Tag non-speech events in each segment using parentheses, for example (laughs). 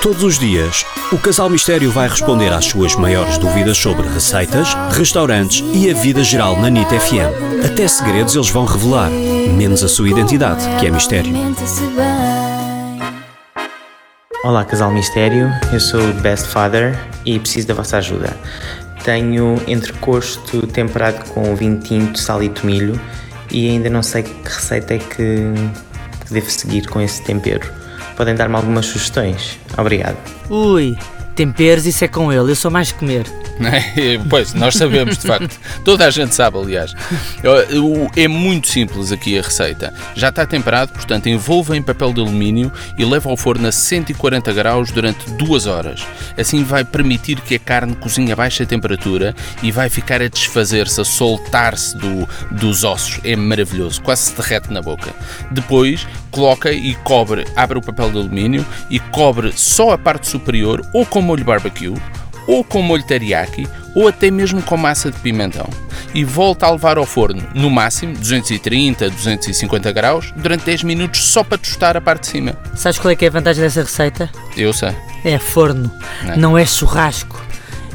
Todos os dias, o Casal Mistério vai responder às suas maiores dúvidas sobre receitas, restaurantes e a vida geral na NIT FM. Até segredos eles vão revelar, menos a sua identidade, que é mistério. Olá, Casal Mistério. Eu sou o Best Father e preciso da vossa ajuda. Tenho entrecosto temperado com vinho tinto, sal e tomilho e ainda não sei que receita é que devo seguir com esse tempero. Podem dar-me algumas sugestões? Obrigado. Ui, temperos, isso é com ele, eu sou mais comer. (laughs) pois, nós sabemos de facto. Toda a gente sabe, aliás. É muito simples aqui a receita. Já está temperado, portanto, envolva em papel de alumínio e leva ao forno a 140 graus durante duas horas. Assim vai permitir que a carne cozinhe a baixa temperatura e vai ficar a desfazer-se, a soltar-se do, dos ossos. É maravilhoso, quase se derrete na boca. Depois, coloca e cobre, abre o papel de alumínio e cobre só a parte superior ou com molho barbecue ou com molho teriyaki ou até mesmo com massa de pimentão. E volta a levar ao forno, no máximo 230, 250 graus, durante 10 minutos só para tostar a parte de cima. Sabes qual é que é a vantagem dessa receita? Eu sei. É forno, não é, não é churrasco.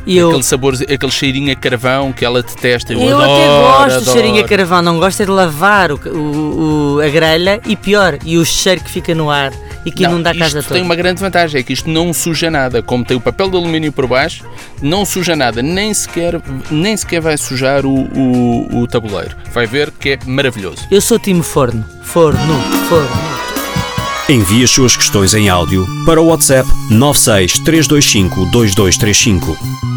Eu... Aquele sabor, aquele cheirinho a carvão que ela detesta. Eu, eu adoro, até gosto adoro. do cheirinho a carvão, não gosto é de lavar o, o, o, a grelha e pior, e o cheiro que fica no ar e que inunda a casa isto toda. tem uma grande vantagem, é que isto não suja nada. Como tem o papel de alumínio por baixo, não suja nada, nem sequer, nem sequer vai sujar o, o, o tabuleiro. Vai ver que é maravilhoso. Eu sou time forno. Forno, forno. Envie as suas questões em áudio para o WhatsApp 96 325 2235.